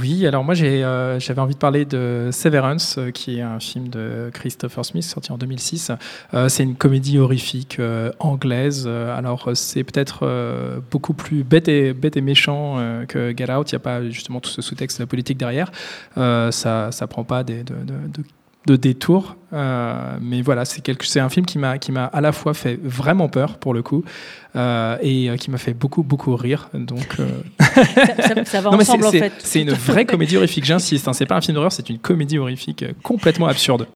Oui, alors moi euh, j'avais envie de parler de Severance, euh, qui est un film de Christopher Smith sorti en 2006. Euh, c'est une comédie horrifique anglaise. alors c'est peut-être beaucoup plus bête et, méchant que Get Out. Il n'y a pas justement tout ce sous-texte politique derrière. ça ne prend pas des, de, de de détour. Euh, mais voilà, c'est quelque, c'est un film qui m'a, qui m'a à la fois fait vraiment peur pour le coup euh, et euh, qui m'a fait beaucoup beaucoup rire. Donc ça, va ensemble c'est, en fait. C'est une vraie comédie horrifique. J'insiste, hein, c'est pas un film d'horreur, c'est une comédie horrifique complètement absurde.